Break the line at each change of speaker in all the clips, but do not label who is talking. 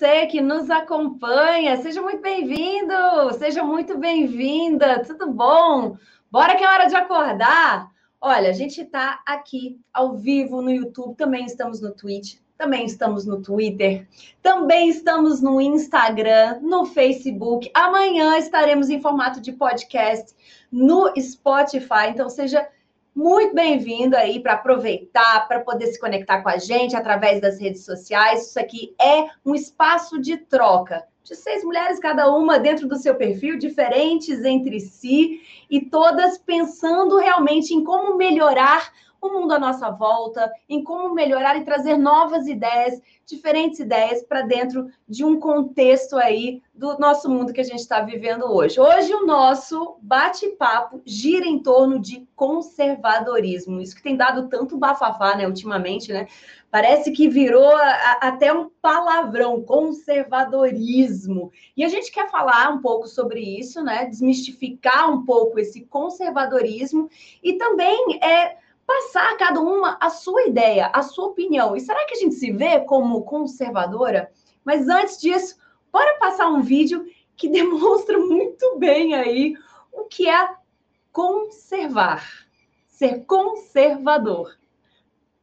você que nos acompanha. Seja muito bem-vindo, seja muito bem-vinda. Tudo bom? Bora que é hora de acordar. Olha, a gente está aqui ao vivo no YouTube, também estamos no Twitch, também estamos no Twitter, também estamos no Instagram, no Facebook. Amanhã estaremos em formato de podcast no Spotify. Então, seja muito bem-vindo aí para aproveitar, para poder se conectar com a gente através das redes sociais. Isso aqui é um espaço de troca de seis mulheres, cada uma dentro do seu perfil, diferentes entre si e todas pensando realmente em como melhorar o mundo à nossa volta, em como melhorar e trazer novas ideias, diferentes ideias para dentro de um contexto aí do nosso mundo que a gente está vivendo hoje. Hoje o nosso bate-papo gira em torno de conservadorismo. Isso que tem dado tanto bafafá, né, ultimamente, né? Parece que virou a, até um palavrão, conservadorismo. E a gente quer falar um pouco sobre isso, né? Desmistificar um pouco esse conservadorismo e também é passar cada uma a sua ideia, a sua opinião. E será que a gente se vê como conservadora? Mas antes disso, bora passar um vídeo que demonstra muito bem aí o que é conservar, ser conservador.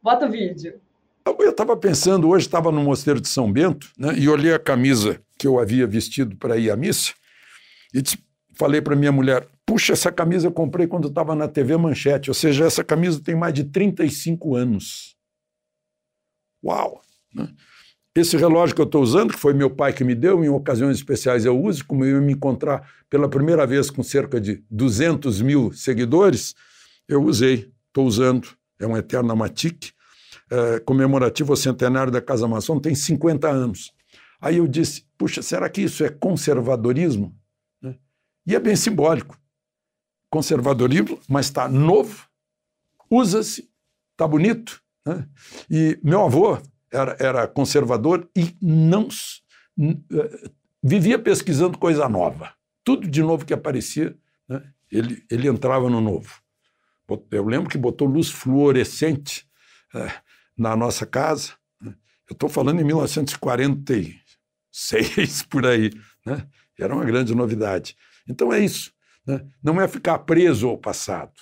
Bota o vídeo.
Eu estava pensando, hoje estava no Mosteiro de São Bento, né, e olhei a camisa que eu havia vestido para ir à missa, e falei para minha mulher: Puxa, essa camisa eu comprei quando estava na TV Manchete, ou seja, essa camisa tem mais de 35 anos. Uau! Né? Esse relógio que eu estou usando, que foi meu pai que me deu, em ocasiões especiais eu uso, como eu ia me encontrar pela primeira vez com cerca de 200 mil seguidores, eu usei, estou usando, é um Eterna Matic, é, comemorativo ao centenário da Casa Maçom, tem 50 anos. Aí eu disse, puxa, será que isso é conservadorismo? Né? E é bem simbólico conservadorismo, mas está novo, usa-se, está bonito. Né? E meu avô era, era conservador e não uh, vivia pesquisando coisa nova. Tudo de novo que aparecia, né? ele, ele entrava no novo. Eu lembro que botou luz fluorescente uh, na nossa casa. Né? Eu estou falando em 1946, por aí. Né? Era uma grande novidade. Então é isso. Né? Não é ficar preso ao passado,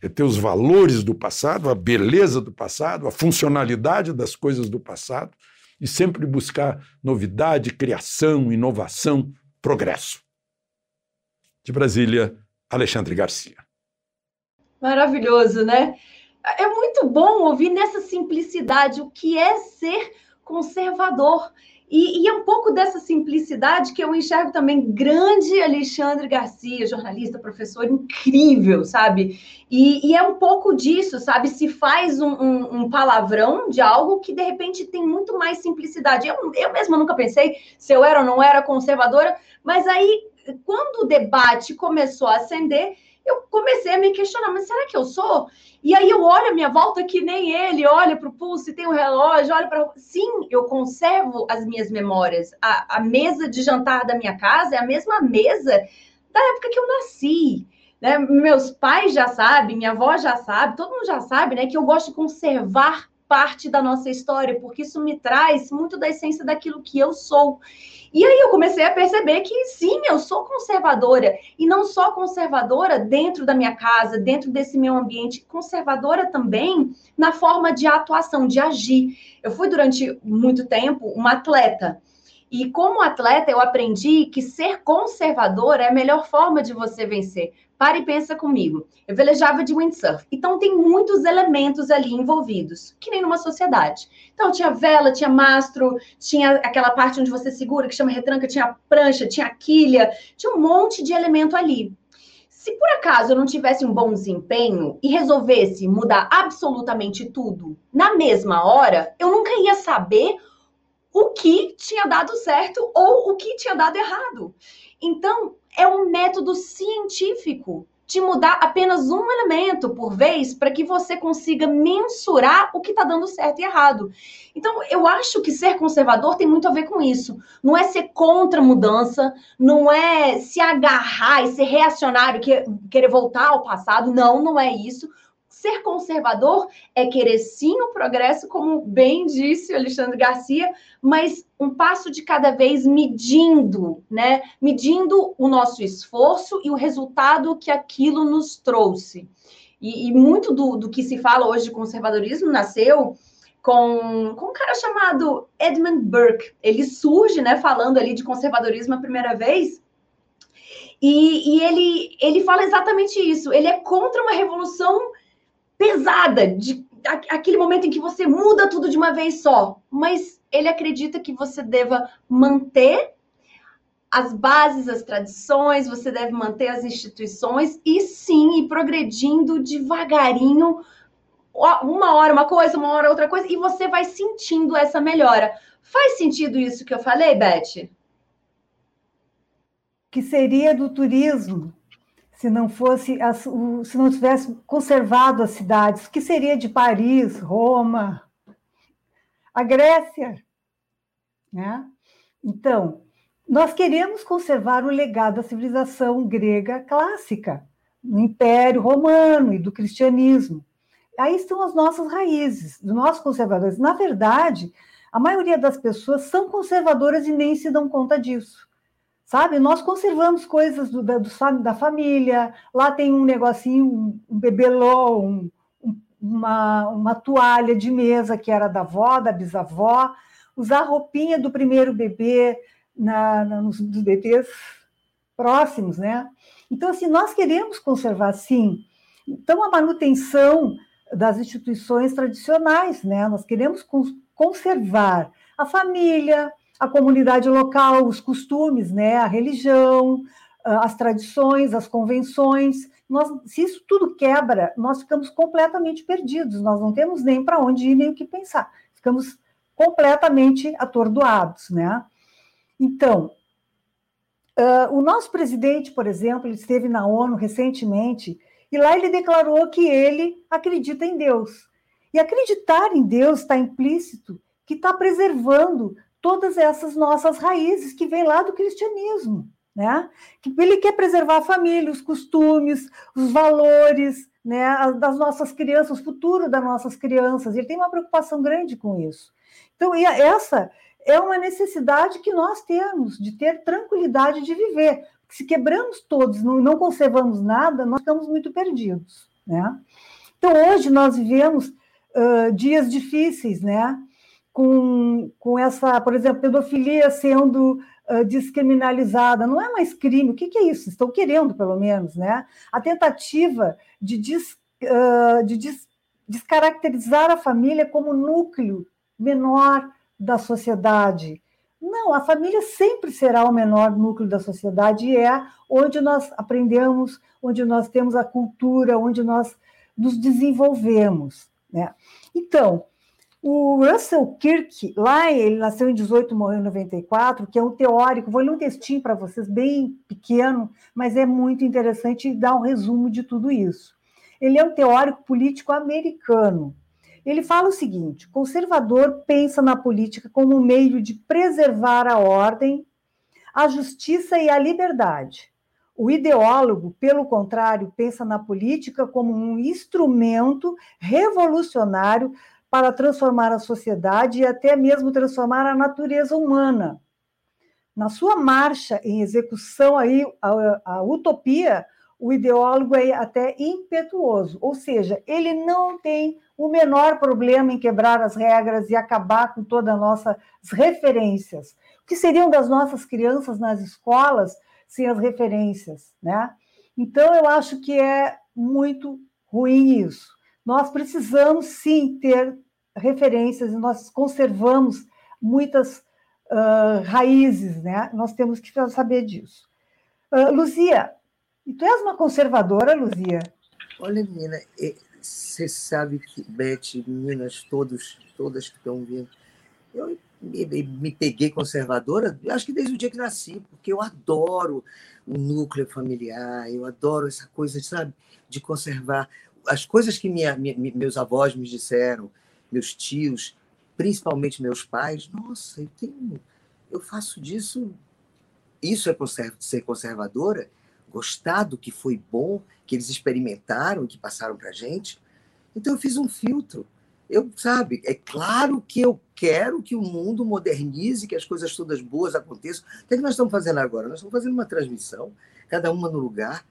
é ter os valores do passado, a beleza do passado, a funcionalidade das coisas do passado e sempre buscar novidade, criação, inovação, progresso. De Brasília, Alexandre Garcia.
Maravilhoso, né? É muito bom ouvir nessa simplicidade o que é ser conservador. E, e, é um pouco dessa simplicidade que eu enxergo também grande Alexandre Garcia, jornalista, professor incrível, sabe? E, e é um pouco disso, sabe? Se faz um, um, um, palavrão de algo que de repente tem muito mais simplicidade. Eu, eu mesma nunca pensei se eu era ou não era conservadora, mas aí, quando o debate começou a acender, eu comecei a me questionar, mas será que eu sou? E aí eu olho a minha volta que nem ele, olha para o pulso, tem um relógio, olha para. Sim, eu conservo as minhas memórias. A, a mesa de jantar da minha casa é a mesma mesa da época que eu nasci. Né? Meus pais já sabem, minha avó já sabe, todo mundo já sabe, né? Que eu gosto de conservar parte da nossa história, porque isso me traz muito da essência daquilo que eu sou. E aí eu comecei a perceber que sim, eu sou conservadora. E não só conservadora dentro da minha casa, dentro desse meu ambiente, conservadora também na forma de atuação, de agir. Eu fui durante muito tempo uma atleta. E como atleta, eu aprendi que ser conservador é a melhor forma de você vencer. Para e pensa comigo. Eu velejava de windsurf. Então tem muitos elementos ali envolvidos, que nem numa sociedade. Então tinha vela, tinha mastro, tinha aquela parte onde você segura, que chama retranca, tinha prancha, tinha quilha, tinha um monte de elemento ali. Se por acaso eu não tivesse um bom desempenho e resolvesse mudar absolutamente tudo na mesma hora, eu nunca ia saber o que tinha dado certo ou o que tinha dado errado. Então, é um método científico de mudar apenas um elemento por vez para que você consiga mensurar o que está dando certo e errado. Então, eu acho que ser conservador tem muito a ver com isso. Não é ser contra a mudança, não é se agarrar e ser reacionário, que, querer voltar ao passado. Não, não é isso ser conservador é querer sim o progresso, como bem disse o Alexandre Garcia, mas um passo de cada vez medindo, né? Medindo o nosso esforço e o resultado que aquilo nos trouxe. E, e muito do, do que se fala hoje de conservadorismo nasceu com, com um cara chamado Edmund Burke. Ele surge, né, falando ali de conservadorismo a primeira vez. E, e ele, ele fala exatamente isso. Ele é contra uma revolução pesada, de aquele momento em que você muda tudo de uma vez só. Mas ele acredita que você deva manter as bases, as tradições, você deve manter as instituições e sim ir progredindo devagarinho uma hora uma coisa, uma hora outra coisa, e você vai sentindo essa melhora. Faz sentido isso que eu falei, Beth?
Que seria do turismo se não fosse se não tivesse conservado as cidades? O que seria de Paris, Roma, a Grécia, né? Então, nós queremos conservar o legado da civilização grega clássica, no Império Romano e do cristianismo aí estão as nossas raízes, dos nossos conservadores. Na verdade, a maioria das pessoas são conservadoras e nem se dão conta disso. Sabe? Nós conservamos coisas do, da, do, da família, lá tem um negocinho, um, um bebelô, um, uma, uma toalha de mesa que era da avó, da bisavó, usar a roupinha do primeiro bebê na, na, nos dos bebês próximos, né? Então, assim, nós queremos conservar, sim. Então, a manutenção das instituições tradicionais, né? Nós queremos conservar a família, a comunidade local, os costumes, né? A religião, as tradições, as convenções. Nós, se isso tudo quebra, nós ficamos completamente perdidos. Nós não temos nem para onde ir nem o que pensar. Ficamos completamente atordoados, né? Então, uh, o nosso presidente, por exemplo, ele esteve na ONU recentemente e lá ele declarou que ele acredita em Deus. E acreditar em Deus está implícito que está preservando todas essas nossas raízes que vêm lá do cristianismo, né? Que ele quer preservar a família, os costumes, os valores, né, das nossas crianças, o futuro das nossas crianças. Ele tem uma preocupação grande com isso. Então, essa é uma necessidade que nós temos de ter tranquilidade de viver se quebramos todos, não, não conservamos nada, nós ficamos muito perdidos, né? Então, hoje nós vivemos uh, dias difíceis, né? Com, com essa, por exemplo, pedofilia sendo uh, descriminalizada, não é mais crime, o que, que, é isso? Estão querendo, pelo menos, né? A tentativa de, des, uh, de des, descaracterizar a família como núcleo menor da sociedade, não, a família sempre será o menor núcleo da sociedade e é onde nós aprendemos, onde nós temos a cultura, onde nós nos desenvolvemos. Né? Então, o Russell Kirk, lá ele nasceu em 18, morreu em 94, que é um teórico, vou ler um textinho para vocês, bem pequeno, mas é muito interessante e dá um resumo de tudo isso. Ele é um teórico político americano, ele fala o seguinte: conservador pensa na política como um meio de preservar a ordem, a justiça e a liberdade. O ideólogo, pelo contrário, pensa na política como um instrumento revolucionário para transformar a sociedade e até mesmo transformar a natureza humana. Na sua marcha em execução aí a, a utopia, o ideólogo é até impetuoso, ou seja, ele não tem o menor problema em quebrar as regras e acabar com todas as nossas referências. O que seriam das nossas crianças nas escolas sem as referências, né? Então, eu acho que é muito ruim isso. Nós precisamos, sim, ter referências e nós conservamos muitas uh, raízes, né? Nós temos que saber disso. Uh, Luzia, e tu és uma conservadora, Luzia?
Olha, menina, você sabe que, Beth, meninas, todos, todas que estão vindo, eu me, me, peguei conservadora, acho que desde o dia que nasci, porque eu adoro o núcleo familiar, eu adoro essa coisa, sabe, de conservar as coisas que minha, minha, meus avós me disseram, meus tios, principalmente meus pais. Nossa, eu tenho, eu faço disso. Isso é ser conservadora gostar do que foi bom, que eles experimentaram, que passaram para gente. Então eu fiz um filtro. Eu, sabe, é claro que eu quero que o mundo modernize, que as coisas todas boas aconteçam. O que, é que nós estamos fazendo agora? Nós estamos fazendo uma transmissão, cada uma no lugar.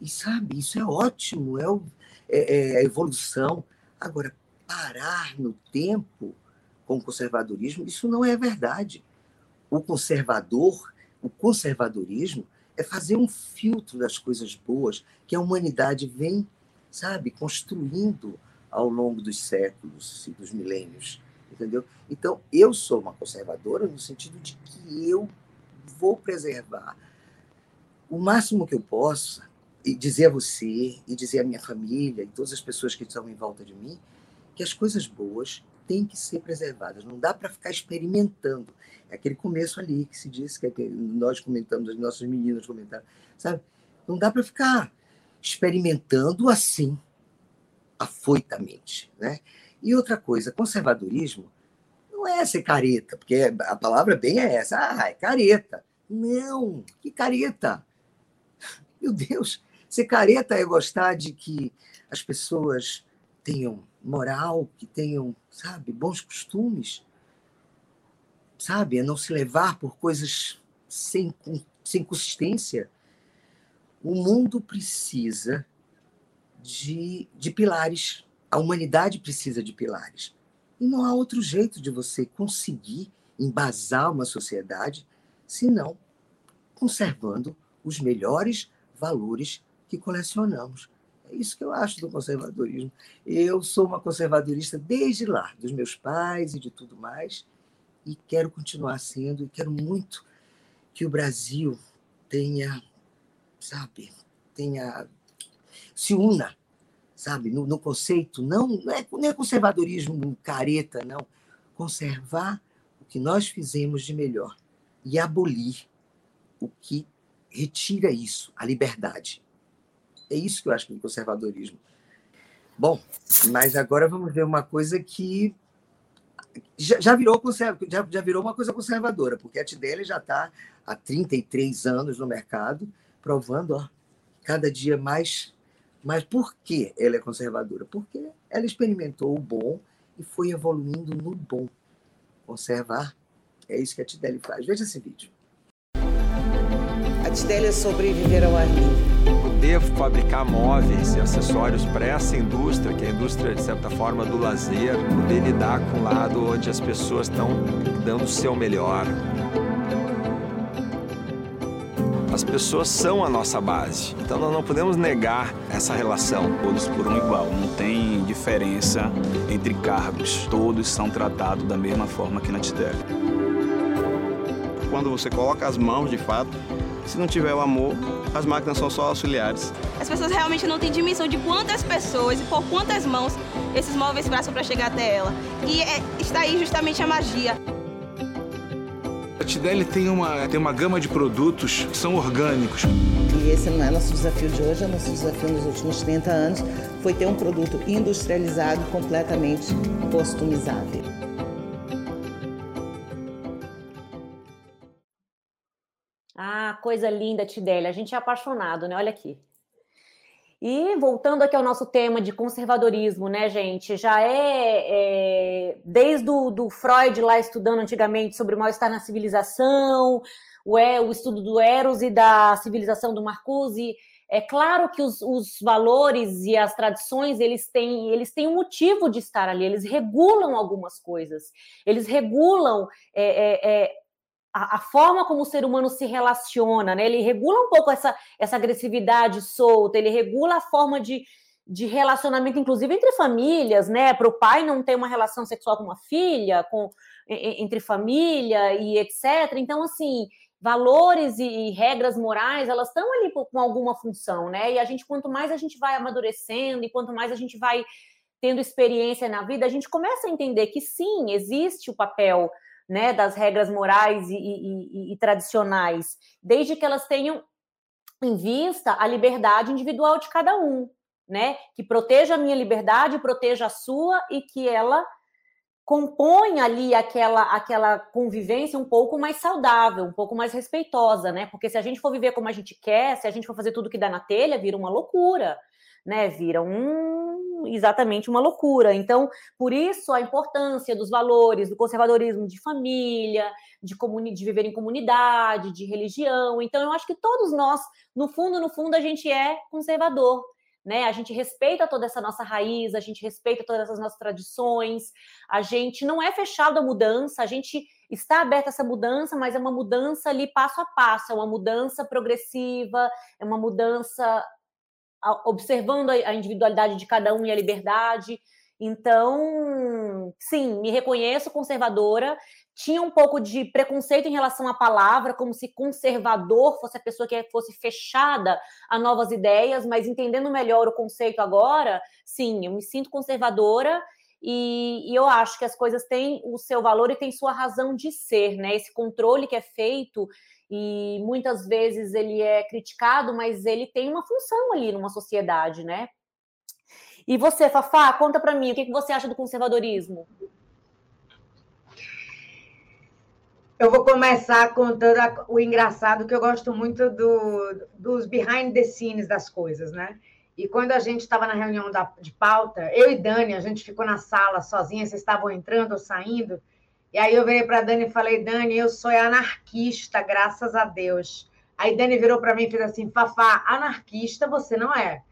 E, sabe, isso é ótimo, é, o, é, é a evolução. Agora, parar no tempo com o conservadorismo, isso não é verdade. O conservador, o conservadorismo, é fazer um filtro das coisas boas que a humanidade vem, sabe, construindo ao longo dos séculos e dos milênios, entendeu? Então, eu sou uma conservadora no sentido de que eu vou preservar o máximo que eu possa e dizer a você e dizer à minha família e todas as pessoas que estão em volta de mim que as coisas boas têm que ser preservadas. Não dá para ficar experimentando. É aquele começo ali que se diz que, é que nós comentamos, as nossas meninas comentaram, sabe? Não dá para ficar experimentando assim afoitamente. Né? E outra coisa, conservadorismo não é ser careta, porque a palavra bem é essa, ah, é careta. Não, que careta? Meu Deus, ser careta é gostar de que as pessoas tenham moral, que tenham, sabe, bons costumes, sabe, é não se levar por coisas sem, sem consistência. O mundo precisa de, de pilares. A humanidade precisa de pilares. E não há outro jeito de você conseguir embasar uma sociedade senão conservando os melhores valores que colecionamos. É isso que eu acho do conservadorismo. Eu sou uma conservadorista desde lá, dos meus pais e de tudo mais, e quero continuar sendo, e quero muito que o Brasil tenha, sabe, tenha se una, sabe, no, no conceito, não, não é, não é conservadorismo careta, não. Conservar o que nós fizemos de melhor e abolir o que retira isso, a liberdade. É isso que eu acho é conservadorismo. Bom, mas agora vamos ver uma coisa que já, já virou já, já virou uma coisa conservadora, porque a Tidele já está há 33 anos no mercado, provando ó, cada dia mais mas por que ela é conservadora? Porque ela experimentou o bom e foi evoluindo no bom. Conservar é isso que a Tideli faz. Veja esse vídeo.
A Tideli é sobreviver ao ar livre.
Poder fabricar móveis e acessórios para essa indústria, que é a indústria, de certa forma, do lazer, poder lidar com o lado onde as pessoas estão dando o seu melhor, as pessoas são a nossa base. Então nós não podemos negar essa relação.
Todos por um igual, não tem diferença entre cargos. Todos são tratados da mesma forma que na TIDEL.
Quando você coloca as mãos de fato, se não tiver o amor, as máquinas são só auxiliares.
As pessoas realmente não têm dimensão de quantas pessoas e por quantas mãos esses móveis passam para chegar até ela. E é, está aí justamente a magia.
A Tideli tem uma, tem uma gama de produtos que são orgânicos.
E esse não é nosso desafio de hoje, é nosso desafio nos últimos 30 anos foi ter um produto industrializado completamente customizável.
Ah, coisa linda, Tideli. A gente é apaixonado, né? Olha aqui. E voltando aqui ao nosso tema de conservadorismo, né, gente? Já é, é desde o do Freud lá estudando antigamente sobre o mal-estar na civilização, o, é, o estudo do Eros e da civilização do Marcuse. É claro que os, os, valores e as tradições eles têm, eles têm um motivo de estar ali, eles regulam algumas coisas, eles regulam é, é, é a, a, forma como o ser humano se relaciona, né? Ele regula um pouco essa, essa agressividade solta, ele regula a forma de, de relacionamento, inclusive entre famílias, né? Para o pai não ter uma relação sexual com uma filha, com entre família e etc. Então, assim, valores e, e regras morais, elas estão ali com alguma função, né? E a gente, quanto mais a gente vai amadurecendo e quanto mais a gente vai tendo experiência na vida, a gente começa a entender que sim, existe o papel né, das regras morais e, e, e, tradicionais, desde que elas tenham em vista a liberdade individual de cada um, né, que proteja a minha liberdade, proteja a sua e que ela componha ali aquela aquela convivência um pouco mais saudável, um pouco mais respeitosa, né? Porque se a gente for viver como a gente quer, se a gente for fazer tudo que dá na telha, vira uma loucura. Né, vira um, exatamente uma loucura. Então, por isso a importância dos valores, do conservadorismo de família, de, comuni de viver em comunidade, de religião. Então, eu acho que todos nós, no fundo, no fundo, a gente é conservador. Né? A gente respeita toda essa nossa raiz, a gente respeita todas essas nossas tradições, a gente não é fechado à mudança, a gente está aberto a essa mudança, mas é uma mudança ali passo a passo, é uma mudança progressiva, é uma mudança observando a individualidade de cada um e a liberdade. Então, sim, me reconheço conservadora. Tinha um pouco de preconceito em relação à palavra, como se conservador fosse a pessoa que fosse fechada a novas ideias, mas entendendo melhor o conceito agora, sim, eu me sinto conservadora e, e, eu acho que as coisas têm o seu valor e têm sua razão de ser, né? Esse controle que é feito e muitas vezes ele é criticado, mas ele tem uma função ali numa sociedade, né? E você, Fafá, conta para mim, o que você acha do conservadorismo?
Eu vou começar contando o engraçado, que eu gosto muito do, dos behind the scenes das coisas, né? E quando a gente estava na reunião da, de pauta, eu e Dani, a gente ficou na sala sozinha, vocês estavam entrando ou saindo, e aí eu virei para Dani e falei, Dani, eu sou anarquista, graças a Deus. Aí Dani virou para mim e fez assim, Fafá, anarquista você não é.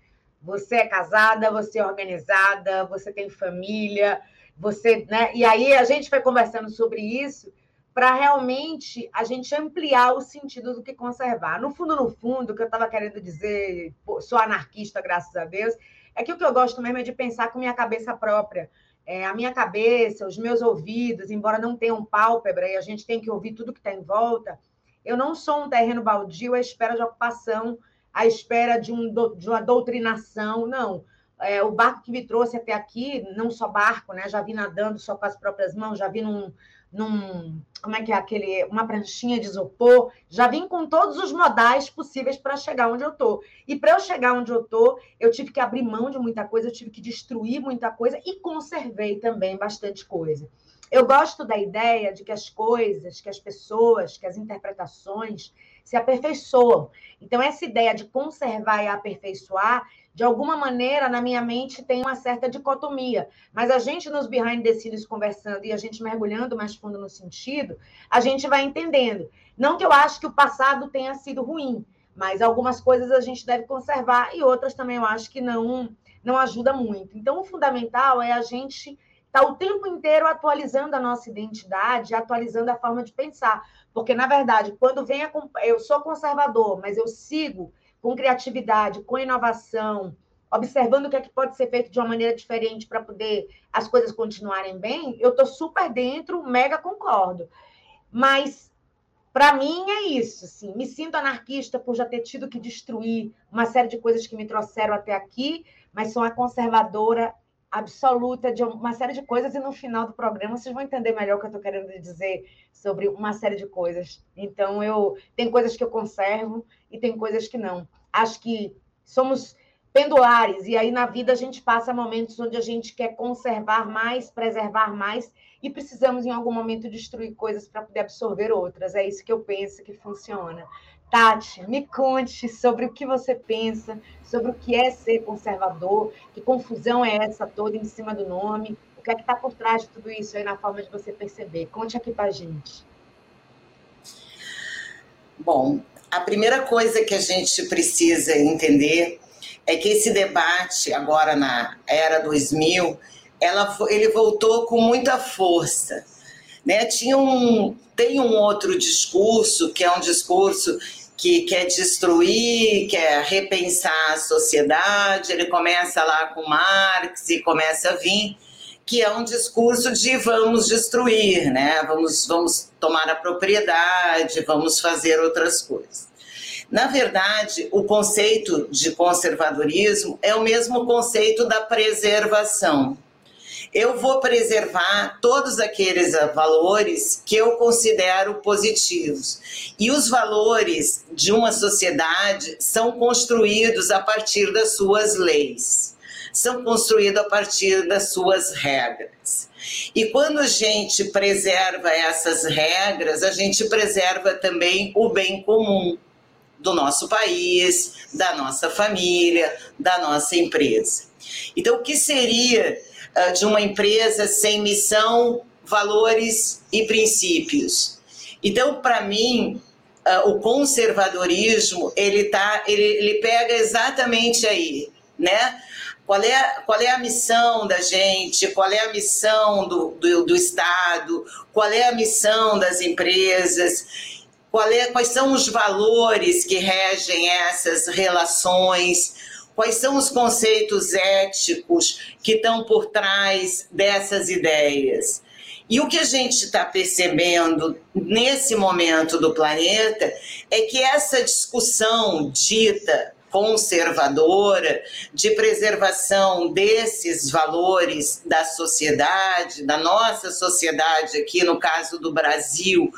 Você é casada, você é organizada, você tem família, você, né? E aí a gente foi conversando sobre isso para realmente a gente ampliar o sentido do que conservar. No fundo, no fundo, o que eu estava querendo dizer, sou anarquista, graças a Deus, é que o que eu gosto mesmo é de pensar com minha cabeça própria é, a minha cabeça, os meus ouvidos, embora não tenham pálpebra e a gente tem que ouvir tudo que está em volta, eu não sou um terreno baldio à espera de ocupação, à espera de, um, de uma doutrinação, não. É, o barco que me trouxe até aqui, não só barco, né? Já vi nadando só com as próprias mãos, já vi num, num, como é que é aquele, uma pranchinha de isopor, já vim com todos os modais possíveis para chegar onde eu tô. E para eu chegar onde eu tô, eu tive que abrir mão de muita coisa, eu tive que destruir muita coisa e conservei também bastante coisa. Eu gosto da ideia de que as coisas, que as pessoas, que as interpretações se aperfeiçoam. Então, essa ideia de conservar e aperfeiçoar de alguma maneira, na minha mente, tem uma certa dicotomia. Mas a gente, nos behind the scenes, conversando e a gente mergulhando mais fundo no sentido, a gente vai entendendo. Não que eu acho que o passado tenha sido ruim, mas algumas coisas a gente deve conservar e outras também eu acho que não, não ajuda muito. Então, o fundamental é a gente estar tá o tempo inteiro atualizando a nossa identidade, atualizando a forma de pensar. Porque, na verdade, quando vem a. Eu sou conservador, mas eu sigo com criatividade, com inovação, observando o que é que pode ser feito de uma maneira diferente para poder as coisas continuarem bem, eu estou super dentro, mega concordo. Mas para mim é isso, assim, me sinto anarquista por já ter tido que destruir uma série de coisas que me trouxeram até aqui, mas sou uma conservadora absoluta de uma série de coisas e no final do programa vocês vão entender melhor o que eu estou querendo dizer sobre uma série de coisas. Então eu tem coisas que eu conservo e tem coisas que não. Acho que somos pendulares e aí na vida a gente passa momentos onde a gente quer conservar mais, preservar mais e precisamos em algum momento destruir coisas para poder absorver outras. É isso que eu penso que funciona. Tati, me conte sobre o que você pensa, sobre o que é ser conservador, que confusão é essa toda em cima do nome, o que é que está por trás de tudo isso aí na forma de você perceber. Conte aqui para gente.
Bom, a primeira coisa que a gente precisa entender é que esse debate agora na era 2000, ela, ele voltou com muita força. Né? Tinha um, tem um outro discurso, que é um discurso que quer destruir, quer repensar a sociedade, ele começa lá com Marx e começa a vir, que é um discurso de vamos destruir, né? vamos, vamos tomar a propriedade, vamos fazer outras coisas. Na verdade, o conceito de conservadorismo é o mesmo conceito da preservação eu vou preservar todos aqueles valores que eu considero positivos. E os valores de uma sociedade são construídos a partir das suas leis, são construídos a partir das suas regras. E quando a gente preserva essas regras, a gente preserva também o bem comum. do nosso país, da nossa família, da nossa empresa. Então, o que seria de uma empresa sem missão, valores e princípios? Então, para mim, uh, o conservadorismo ele tá, ele, ele pega exatamente aí, né? Qual é, qual é a missão da gente? Qual é a missão do, do, do Estado? Qual é a missão das empresas? É, quais são os valores que regem essas relações? Quais são os conceitos éticos que estão por trás dessas ideias? E o que a gente está percebendo nesse momento do planeta é que essa discussão dita conservadora de preservação desses valores da sociedade, da nossa sociedade aqui, no caso do Brasil,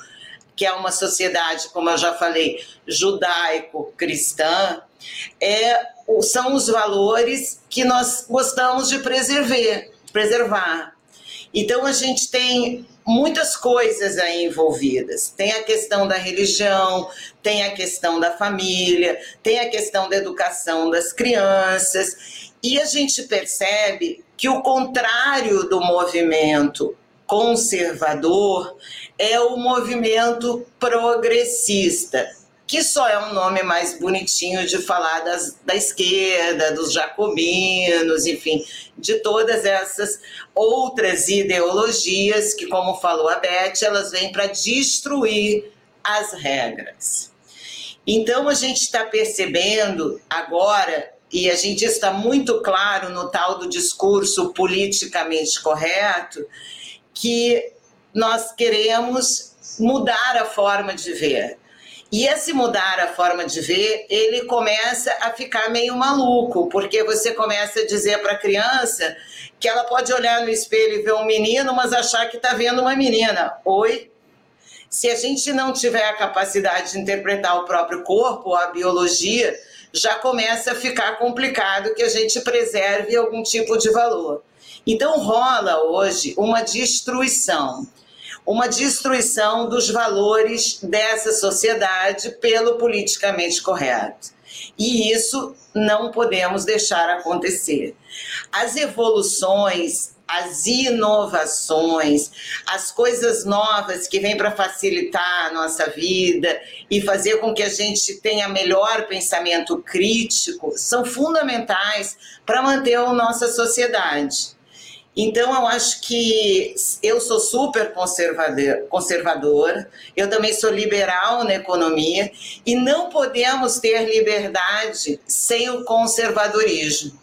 que é uma sociedade, como eu já falei, judaico-cristã, é, são os valores que nós gostamos de preservar, preservar. Então a gente tem muitas coisas aí envolvidas. Tem a questão da religião, tem a questão da família, tem a questão da educação das crianças. E a gente percebe que o contrário do movimento conservador é o movimento progressista que só é um nome mais bonitinho de falar das, da esquerda, dos jacobinos, enfim, de todas essas outras ideologias que, como falou a Beth, elas vêm para destruir as regras. Então a gente está percebendo agora, e a gente está muito claro no tal do discurso politicamente correto, que nós queremos mudar a forma de ver. E esse mudar a forma de ver, ele começa a ficar meio maluco, porque você começa a dizer para a criança que ela pode olhar no espelho e ver um menino, mas achar que está vendo uma menina. Oi? Se a gente não tiver a capacidade de interpretar o próprio corpo, a biologia, já começa a ficar complicado que a gente preserve algum tipo de valor. Então rola hoje uma destruição uma destruição dos valores dessa sociedade pelo politicamente correto. E isso não podemos deixar acontecer. As evoluções, as inovações, as coisas novas que vêm para facilitar a nossa vida e fazer com que a gente tenha melhor pensamento crítico são fundamentais para manter a nossa sociedade. Então, eu acho que eu sou super conservador, conservadora, eu também sou liberal na economia, e não podemos ter liberdade sem o conservadorismo.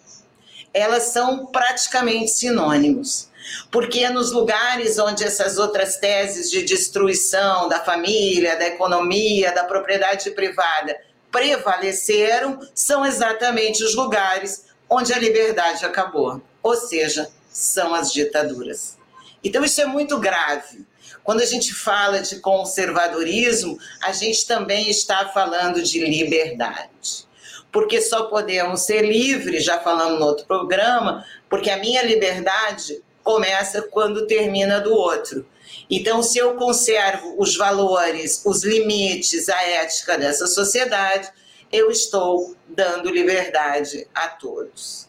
Elas são praticamente sinônimos. Porque nos lugares onde essas outras teses de destruição da família, da economia, da propriedade privada prevaleceram, são exatamente os lugares onde a liberdade acabou. Ou seja, são as ditaduras. Então, isso é muito grave. Quando a gente fala de conservadorismo, a gente também está falando de liberdade. Porque só podemos ser livres, já falamos no outro programa, porque a minha liberdade começa quando termina do outro. Então, se eu conservo os valores, os limites, a ética dessa sociedade, eu estou dando liberdade a todos.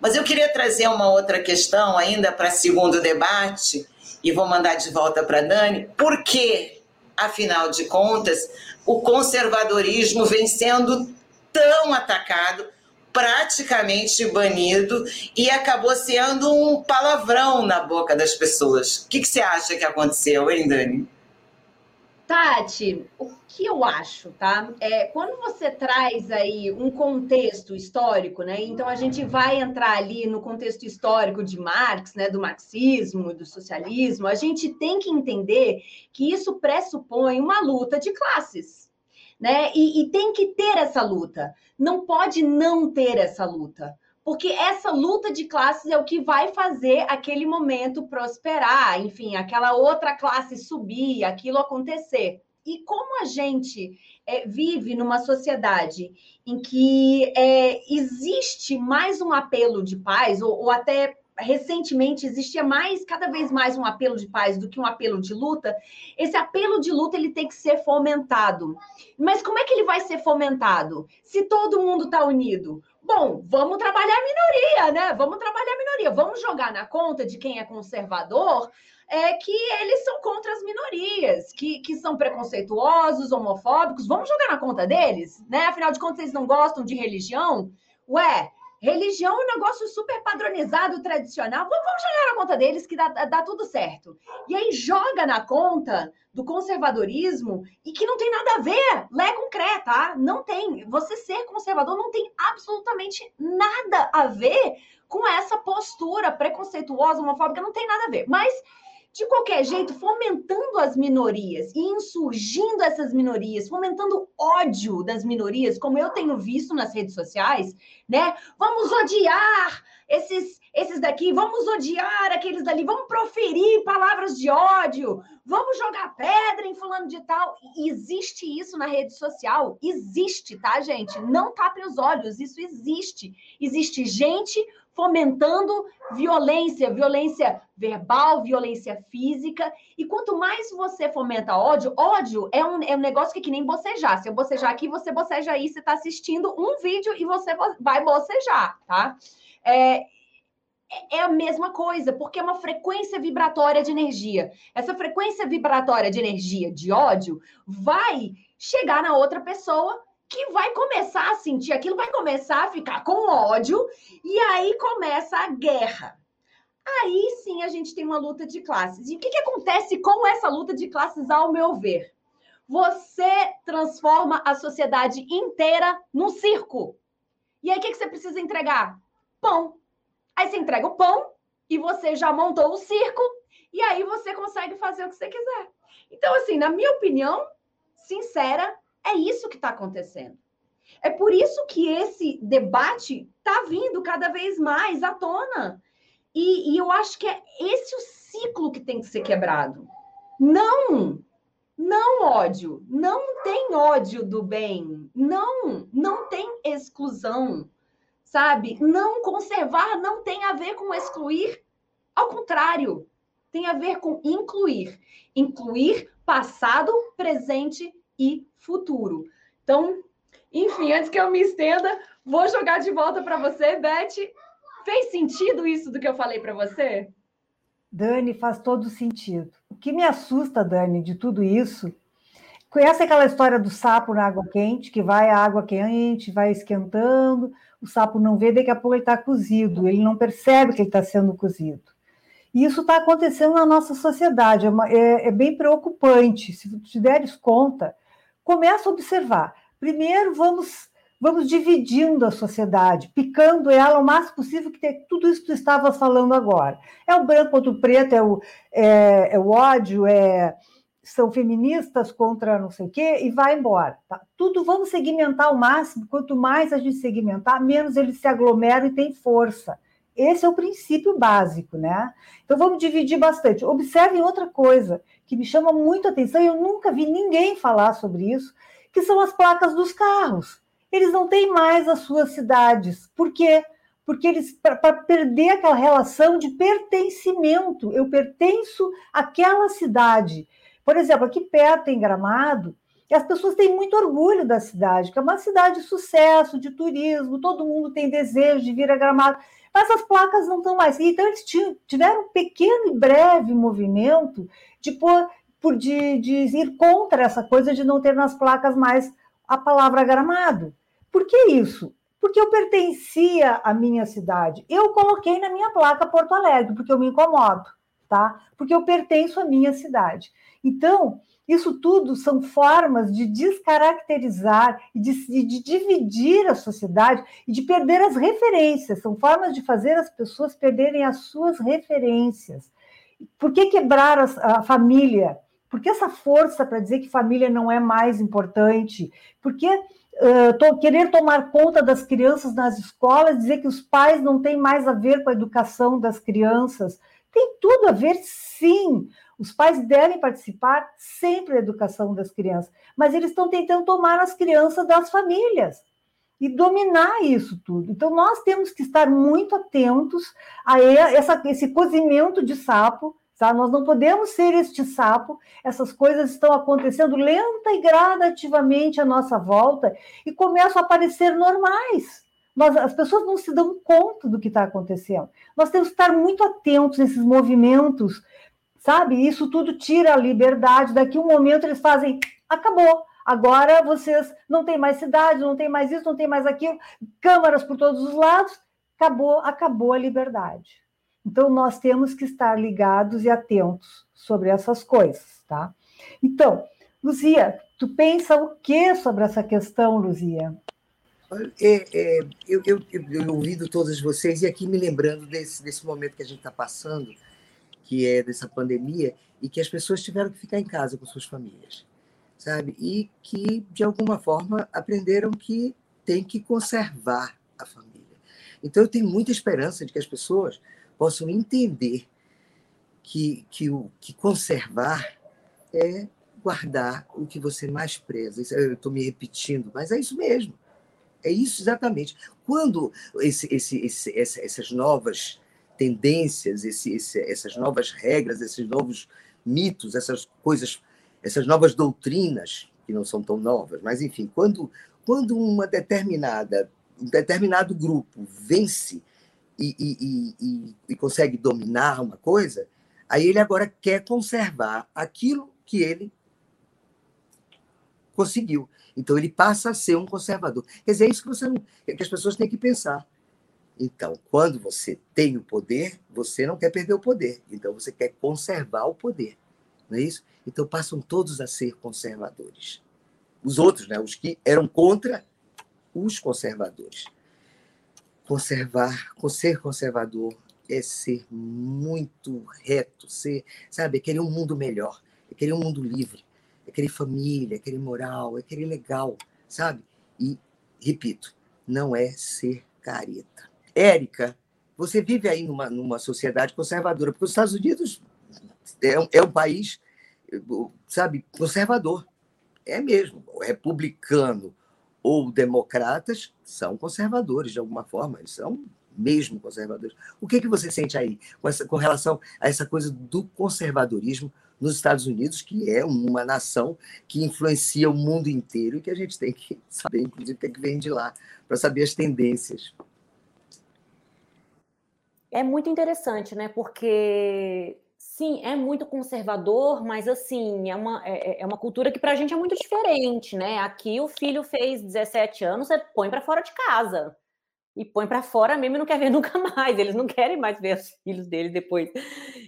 Mas eu queria trazer uma outra questão ainda para segundo debate, e vou mandar de volta para Dani. Por que, afinal de contas, o conservadorismo vem sendo tão atacado, praticamente banido, e acabou sendo um palavrão na boca das pessoas? O que, que você acha que aconteceu, hein, Dani?
Tati, o que eu acho, tá? É, quando você traz aí um contexto histórico, né? Então a gente vai entrar ali no contexto histórico de Marx, né? Do marxismo, do socialismo, a gente tem que entender que isso pressupõe uma luta de classes. Né? E, e tem que ter essa luta. Não pode não ter essa luta porque essa luta de classes é o que vai fazer aquele momento prosperar, enfim, aquela outra classe subir, aquilo acontecer. E como a gente é, vive numa sociedade em que é, existe mais um apelo de paz, ou, ou até recentemente existia mais, cada vez mais um apelo de paz do que um apelo de luta, esse apelo de luta ele tem que ser fomentado. Mas como é que ele vai ser fomentado? Se todo mundo está unido? Bom, vamos trabalhar a minoria, né? Vamos trabalhar a minoria. Vamos jogar na conta de quem é conservador é que eles são contra as minorias, que, que são preconceituosos, homofóbicos. Vamos jogar na conta deles, né? Afinal de contas, eles não gostam de religião. Ué, Religião é um negócio super padronizado, tradicional. Vamos jogar na conta deles que dá, dá, tudo certo. E aí joga na conta do conservadorismo e que não tem nada a ver, lé concreto, tá? Não tem. Você ser conservador não tem absolutamente nada a ver com essa postura preconceituosa, homofóbica, não tem nada a ver. Mas de qualquer jeito, fomentando as minorias e insurgindo essas minorias, fomentando ódio das minorias, como eu tenho visto nas redes sociais, né? Vamos odiar esses, esses daqui, vamos odiar aqueles dali, vamos proferir palavras de ódio, vamos jogar pedra em fulano de tal. Existe isso na rede social? Existe, tá, gente? Não tapem os olhos, isso existe. Existe gente fomentando violência, violência verbal, violência física. E quanto mais você fomenta ódio, ódio é um, é um negócio que é que nem bocejar. Se eu bocejar aqui, você boceja aí, você está assistindo um vídeo e você vai bocejar, tá? É, é a mesma coisa, porque é uma frequência vibratória de energia. Essa frequência vibratória de energia de ódio vai chegar na outra pessoa que vai começar a sentir aquilo, vai começar a ficar com ódio, e aí começa a guerra. Aí sim a gente tem uma luta de classes. E o que, que acontece com essa luta de classes, ao meu ver? Você transforma a sociedade inteira num circo. E aí o que, que você precisa entregar? Pão. Aí você entrega o pão e você já montou o circo, e aí você consegue fazer o que você quiser. Então, assim, na minha opinião, sincera, é isso que está acontecendo. É por isso que esse debate está vindo cada vez mais à tona. E, e, eu acho que é esse o ciclo que tem que ser quebrado. Não, não ódio. Não tem ódio do bem. Não, não tem exclusão. Sabe? Não conservar não tem a ver com excluir. Ao contrário, tem a ver com incluir. Incluir passado, presente e futuro. Então, enfim, antes que eu me estenda, vou jogar de volta para você, Beth. Fez sentido isso do que eu falei para você?
Dani, faz todo sentido. O que me assusta, Dani, de tudo isso, conhece aquela história do sapo na água quente, que vai a água quente, vai esquentando, o sapo não vê, daqui a pouco ele está cozido, ele não percebe que ele está sendo cozido. E isso está acontecendo na nossa sociedade, é, uma, é, é, bem preocupante. Se te deres conta, começa a observar. Primeiro, vamos vamos dividindo a sociedade, picando ela o máximo possível, que tem tudo isso que tu estava falando agora. É o branco contra o preto, é o, é, é o ódio, é, são feministas contra não sei o quê, e vai embora. Tá? Tudo vamos segmentar ao máximo, quanto mais a gente segmentar, menos eles se aglomeram e têm força. Esse é o princípio básico, né? Então vamos dividir bastante. Observem outra coisa que me chama muito atenção, e eu nunca vi ninguém falar sobre isso, que são as placas dos carros. Eles não têm mais as suas cidades. Por quê? Porque eles, para perder aquela relação de pertencimento, eu pertenço àquela cidade. Por exemplo, aqui perto em Gramado, as pessoas têm muito orgulho da cidade, que é uma cidade de sucesso, de turismo, todo mundo tem desejo de vir a Gramado, mas as placas não estão mais. Então, eles tiveram um pequeno e breve movimento de pôr por de, de ir contra essa coisa de não ter nas placas mais a palavra gramado. Por que isso? Porque eu pertencia à minha cidade. Eu coloquei na minha placa Porto Alegre, porque eu me incomodo, tá? Porque eu pertenço à minha cidade. Então, isso tudo são formas de descaracterizar e de, de, dividir a sociedade e de perder as referências. São formas de fazer as pessoas perderem as suas referências. Por que quebrar a, a família? Por que essa força para dizer que família não é mais importante? Por que uh, to, querer tomar conta das crianças nas escolas, dizer que os pais não têm mais a ver com a educação das crianças? Tem tudo a ver, sim. Os pais devem participar sempre da educação das crianças, mas eles estão tentando tomar as crianças das famílias. E dominar isso tudo. Então, nós temos que estar muito atentos a essa, esse cozimento de sapo, tá? Nós não podemos ser este sapo, essas coisas estão acontecendo lenta e gradativamente à nossa volta e começam a parecer normais. Nós, as pessoas não se dão conta do que está acontecendo. Nós temos que estar muito atentos nesses movimentos, sabe? Isso tudo tira a liberdade. Daqui um momento eles fazem, acabou. Agora vocês não têm mais cidade, não tem mais isso, não tem mais aquilo, câmaras por todos os lados, acabou, acabou a liberdade. Então nós temos que estar ligados e atentos sobre essas coisas, tá? Então, Luzia, tu pensa o que sobre essa questão, Luzia?
É, é, eu, eu, eu, ouvindo todas vocês e aqui me lembrando desse, desse momento que a gente está passando, que é dessa pandemia, e que as pessoas tiveram que ficar em casa com suas famílias sabe? E que, de alguma forma, aprenderam que tem que conservar a família. Então, eu tenho muita esperança de que as pessoas possam entender que, que, o, que conservar é guardar o que você mais preza. Eu estou me repetindo, mas é isso mesmo. É isso exatamente. Quando esse, esse, esse, essas novas tendências, essas novas regras, esses novos mitos, essas coisas essas novas doutrinas, que não são tão novas, mas enfim, quando, quando uma determinada, um determinado grupo vence e, e, e, e consegue dominar uma coisa, aí ele agora quer conservar aquilo que ele conseguiu. Então ele passa a ser um conservador. Quer dizer, é isso que, você não, que as pessoas têm que pensar. Então, quando você tem o poder, você não quer perder o poder. Então você quer conservar o poder. Não é isso? Então passam todos a ser conservadores. Os outros, né, os que eram contra os conservadores. Conservar, ser conservador é ser muito reto, ser, sabe, é querer um mundo melhor, é querer um mundo livre, é querer família, é querer moral, é querer legal, sabe? E, repito, não é ser careta. Érica, você vive aí numa, numa sociedade conservadora, porque os Estados Unidos é um, é um país sabe, conservador. É mesmo. Republicano ou democratas são conservadores de alguma forma, eles são mesmo conservadores. O que, que você sente aí com, essa, com relação a essa coisa do conservadorismo nos Estados Unidos, que é uma nação que influencia o mundo inteiro e que a gente tem que saber, inclusive, o que, é vem de lá, para saber as tendências.
É muito interessante, né? Porque Sim, é muito conservador, mas assim, é uma, é, é, é uma cultura que para a gente é muito diferente, né? Aqui o filho fez 17 anos, você põe para fora de casa e põe para fora mesmo e não quer ver nunca mais. Eles não querem mais ver os filhos deles depois.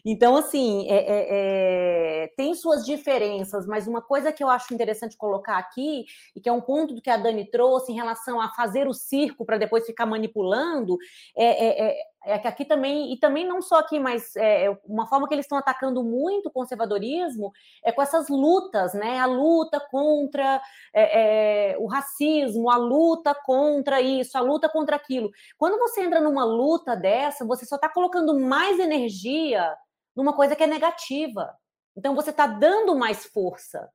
Então, assim, é, é, é, tem suas diferenças, mas uma coisa que eu acho interessante colocar aqui, e que é um ponto do que a Dani trouxe em relação a fazer o circo para depois ficar manipulando, é, é, que aqui também, e também não só aqui, mas é, é, uma forma que eles estão atacando muito o conservadorismo é com essas lutas, né? A luta contra é, é, o racismo, a luta contra isso, a luta contra aquilo. Quando você entra numa luta dessa, você só está colocando mais energia numa coisa que é negativa. Então você está dando mais força.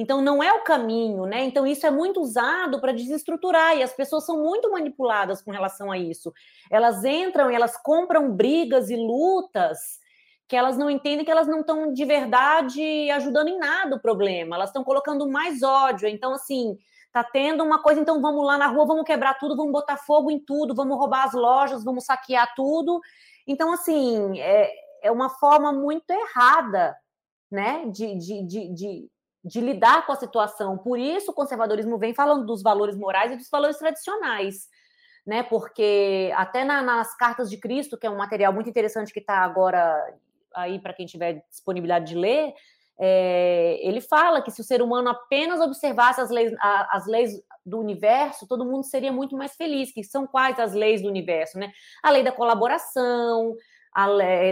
Então, não é o caminho, né? Então, isso é muito usado para desestruturar e as pessoas são muito manipuladas com relação a isso. Elas entram e elas compram brigas e lutas que elas não entendem que elas não estão de verdade ajudando em nada o problema, elas estão colocando mais ódio. Então, assim, tá tendo uma coisa, então vamos lá na rua, vamos quebrar tudo, vamos botar fogo em tudo, vamos roubar as lojas, vamos saquear tudo. Então, assim, é, é uma forma muito errada, né, de, de, de, de de lidar com a situação. Por isso, o conservadorismo vem falando dos valores morais e dos valores tradicionais, né? Porque até na, nas cartas de Cristo, que é um material muito interessante que está agora aí para quem tiver disponibilidade de ler, é, ele fala que se o ser humano apenas observasse as leis, a, as leis do universo, todo mundo seria muito mais feliz. Que são quais as leis do universo, né? A lei da colaboração,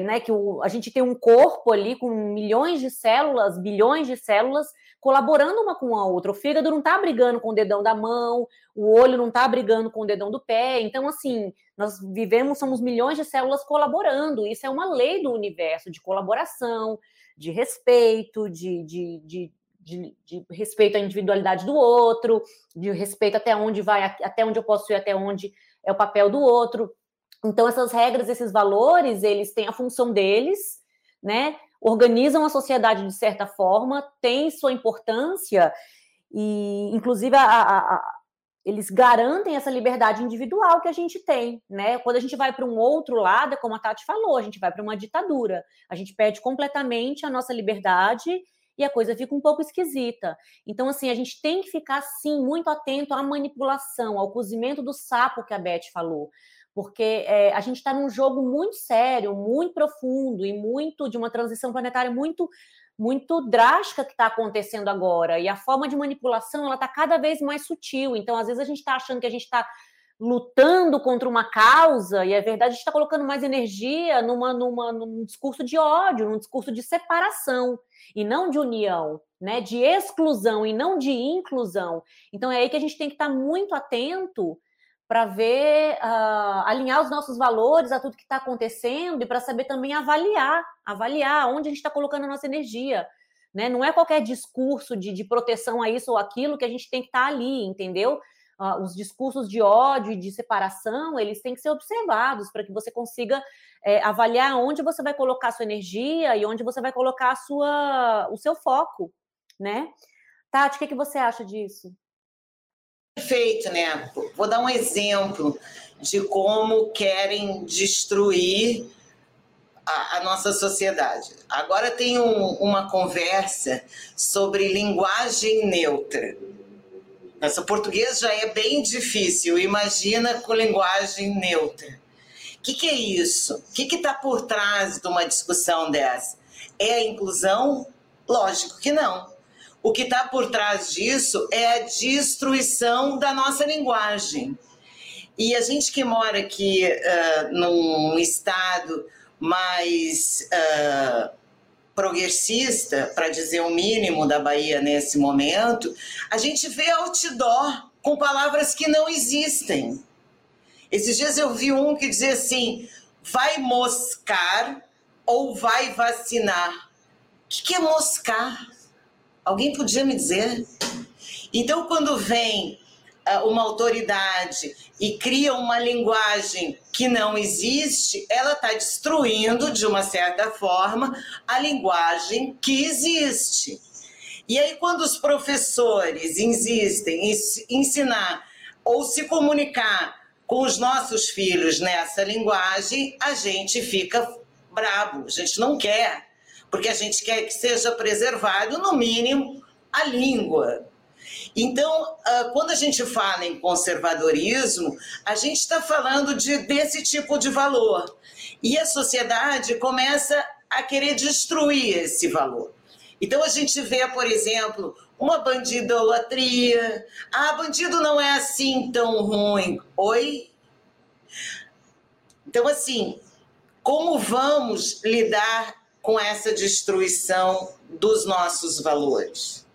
né, que o, a gente tem um corpo ali com milhões de células, bilhões de células, colaborando uma com a outra. O fígado não está brigando com o dedão da mão, o olho não está brigando com o dedão do pé. Então, assim, nós vivemos, somos milhões de células colaborando. Isso é uma lei do universo de colaboração, de respeito, de, de, de de, de, respeito à individualidade do outro, de respeito até onde vai, até onde eu posso ir, até onde é o papel do outro. Então, essas regras, esses valores, eles têm a função deles, né? Organizam a sociedade de certa forma, têm sua importância, e inclusive a, a, a, eles garantem essa liberdade individual que a gente tem, né? Quando a gente vai para um outro lado, é como a Tati falou, a gente vai para uma ditadura, a gente perde completamente a nossa liberdade e a coisa fica um pouco esquisita. Então, assim, a gente tem que ficar, sim, muito atento à manipulação, ao cozimento do sapo que a Beth falou, porque é, a gente está num jogo muito sério, muito profundo e muito de uma transição planetária muito muito drástica que está acontecendo agora. E a forma de manipulação ela está cada vez mais sutil. Então, às vezes, a gente está achando que a gente está lutando contra uma causa, e é verdade, a gente está colocando mais energia numa, numa, num discurso de ódio, num discurso de separação, e não de união, né? de exclusão e não de inclusão. Então, é aí que a gente tem que estar tá muito atento para ver, uh, alinhar os nossos valores a tudo que está acontecendo e para saber também avaliar, avaliar onde a gente está colocando a nossa energia. Né? Não é qualquer discurso de, de proteção a isso ou aquilo que a gente tem que estar tá ali, entendeu? Uh, os discursos de ódio e de separação, eles têm que ser observados para que você consiga é, avaliar onde você vai colocar a sua energia e onde você vai colocar a sua, o seu foco, né? Tati, o que, que você acha disso?
Perfeito, né? Vou dar um exemplo de como querem destruir a, a nossa sociedade. Agora tem um, uma conversa sobre linguagem neutra. Nosso português já é bem difícil, imagina com linguagem neutra. O que, que é isso? O que está por trás de uma discussão dessa? É a inclusão? Lógico que não o que está por trás disso é a destruição da nossa linguagem. E a gente que mora aqui uh, num estado mais uh, progressista, para dizer o mínimo da Bahia nesse momento, a gente vê outdoor com palavras que não existem. Esses dias eu vi um que dizia assim: vai moscar ou vai vacinar. O que é moscar? Alguém podia me dizer? Então, quando vem uh, uma autoridade e cria uma linguagem que não existe, ela está destruindo, de uma certa forma, a linguagem que existe. E aí, quando os professores insistem em ensinar ou se comunicar com os nossos filhos nessa linguagem, a gente fica brabo, a gente não quer porque a gente quer que seja preservado, no mínimo, a língua. Então, ah, quando a gente fala em conservadorismo, a gente está falando de, desse tipo de valor. E a sociedade começa a querer destruir esse valor. Então, a gente vê, por exemplo, uma bandidolatria. Ah, bandido não é assim tão ruim. Oi? Então, assim, como vamos lidar com essa destruição dos nossos valores.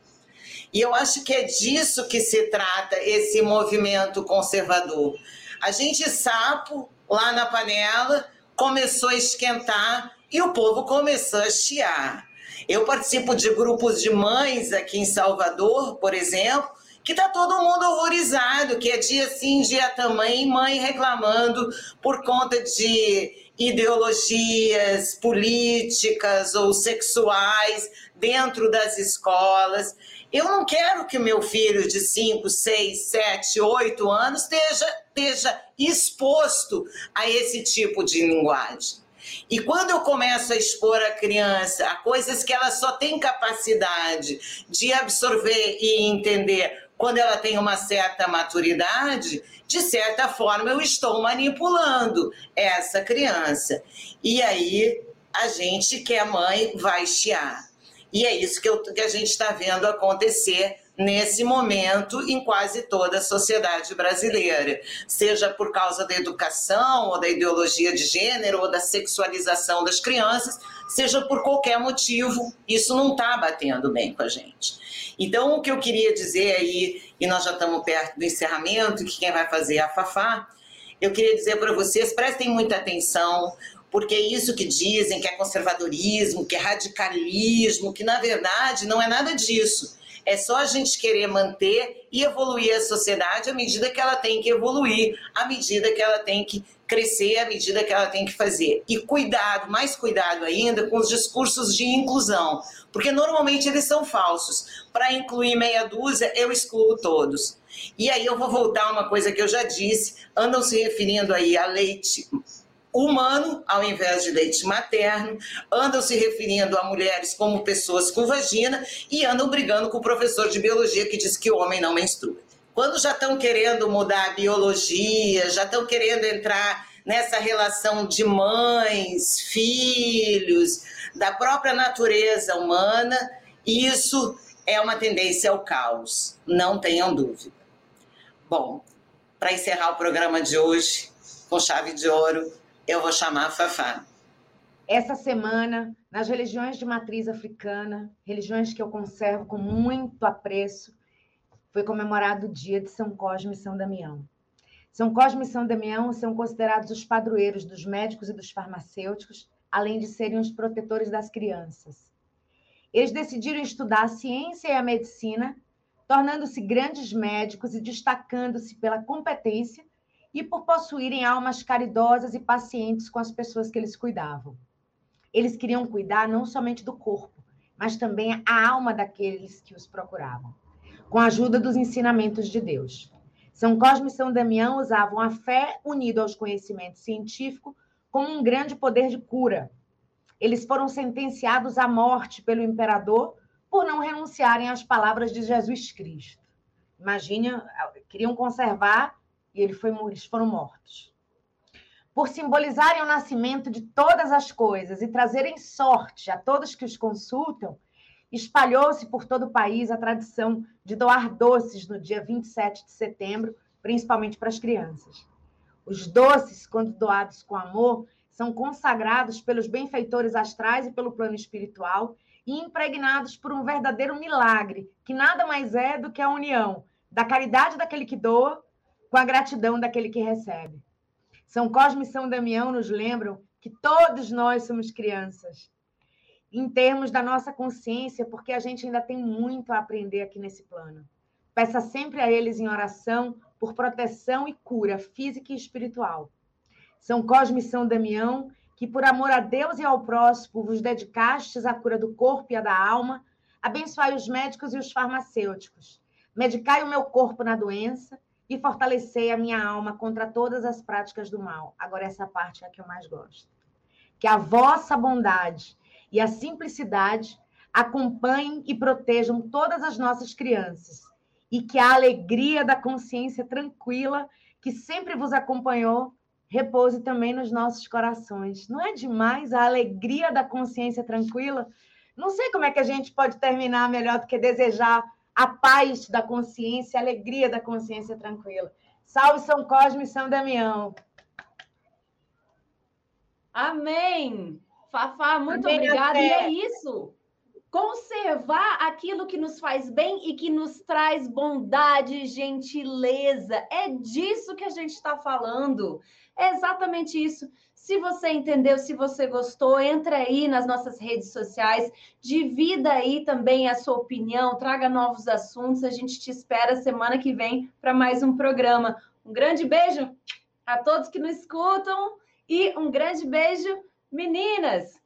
E eu acho que é disso que se trata esse movimento conservador. A gente sapo lá na panela começou a esquentar e o povo começou a chiar. Eu participo de grupos de mães aqui em Salvador, por exemplo, que tá todo mundo horrorizado, que é dia sim, dia também, mãe reclamando por conta de ideologias políticas ou sexuais dentro das escolas. Eu não quero que meu filho de 5, 6, 7, 8 anos esteja, esteja exposto a esse tipo de linguagem. E quando eu começo a expor a criança a coisas que ela só tem capacidade de absorver e entender quando ela tem uma certa maturidade, de certa forma eu estou manipulando essa criança. E aí a gente que é mãe vai chiar. E é isso que, eu, que a gente está vendo acontecer nesse momento em quase toda a sociedade brasileira, seja por causa da educação ou da ideologia de gênero ou da sexualização das crianças, seja por qualquer motivo, isso não está batendo bem com a gente. Então, o que eu queria dizer aí, e nós já estamos perto do encerramento, que quem vai fazer é a Fafá, eu queria dizer para vocês, prestem muita atenção, porque isso que dizem que é conservadorismo, que é radicalismo, que na verdade não é nada disso. É só a gente querer manter e evoluir a sociedade à medida que ela tem que evoluir, à medida que ela tem que crescer, à medida que ela tem que fazer. E cuidado, mais cuidado ainda com os discursos de inclusão, porque normalmente eles são falsos. Para incluir meia dúzia, eu excluo todos. E aí eu vou voltar a uma coisa que eu já disse, andam se referindo aí a leite humano ao invés de leite materno, andam se referindo a mulheres como pessoas com vagina e andam brigando com o professor de biologia que diz que o homem não menstrua. Quando já estão querendo mudar a biologia, já estão querendo entrar nessa relação de mães, filhos, da própria natureza humana, isso é uma tendência ao caos, não tenham dúvida. Bom, para encerrar o programa de hoje, com chave de ouro, eu vou chamar a Fafá.
Essa semana, nas religiões de matriz africana, religiões que eu conservo com muito apreço, foi comemorado o dia de São Cosme e São Damião. São Cosme e São Damião são considerados os padroeiros dos médicos e dos farmacêuticos, além de serem os protetores das crianças. Eles decidiram estudar a ciência e a medicina, tornando-se grandes médicos e destacando-se pela competência e por possuírem almas caridosas e pacientes com as pessoas que eles cuidavam. Eles queriam cuidar não somente do corpo, mas também a alma daqueles que os procuravam, com a ajuda dos ensinamentos de Deus. São Cosme e São Damião usavam a fé unida aos conhecimentos científicos como um grande poder de cura. Eles foram sentenciados à morte pelo imperador por não renunciarem às palavras de Jesus Cristo. Imagine, queriam conservar e ele foi, eles foram mortos. Por simbolizarem o nascimento de todas as coisas e trazerem sorte a todos que os consultam, espalhou-se por todo o país a tradição de doar doces no dia 27 de setembro, principalmente para as crianças. Os doces, quando doados com amor, são consagrados pelos benfeitores astrais e pelo plano espiritual e impregnados por um verdadeiro milagre, que nada mais é do que a união da caridade daquele que doa com a gratidão daquele que recebe. São Cosme e São Damião nos lembram que todos nós somos crianças, em termos da nossa consciência, porque a gente ainda tem muito a aprender aqui nesse plano. Peça sempre a eles em oração por proteção e cura física e espiritual. São Cosme e São Damião, que por amor a Deus e ao próximo vos dedicastes à cura do corpo e a da alma, abençoai os médicos e os farmacêuticos. Medicai o meu corpo na doença e fortalecei a minha alma contra todas as práticas do mal. Agora, essa parte é a que eu mais gosto. Que a vossa bondade e a simplicidade acompanhem e protejam todas as nossas crianças. E que a alegria da consciência tranquila, que sempre vos acompanhou, repouse também nos nossos corações. Não é demais a alegria da consciência tranquila? Não sei como é que a gente pode terminar melhor do que desejar a paz da consciência, a alegria da consciência tranquila. Salve São Cosme e São Damião.
Amém. Fafá, muito Amém, obrigada. E é isso. Conservar aquilo que nos faz bem e que nos traz bondade, gentileza. É disso que a gente está falando. É exatamente isso. Se você entendeu, se você gostou, entra aí nas nossas redes sociais, divida aí também a sua opinião, traga novos assuntos. A gente te espera semana que vem para mais um programa. Um grande beijo a todos que nos escutam e um grande beijo, meninas.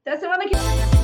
Até semana que vem.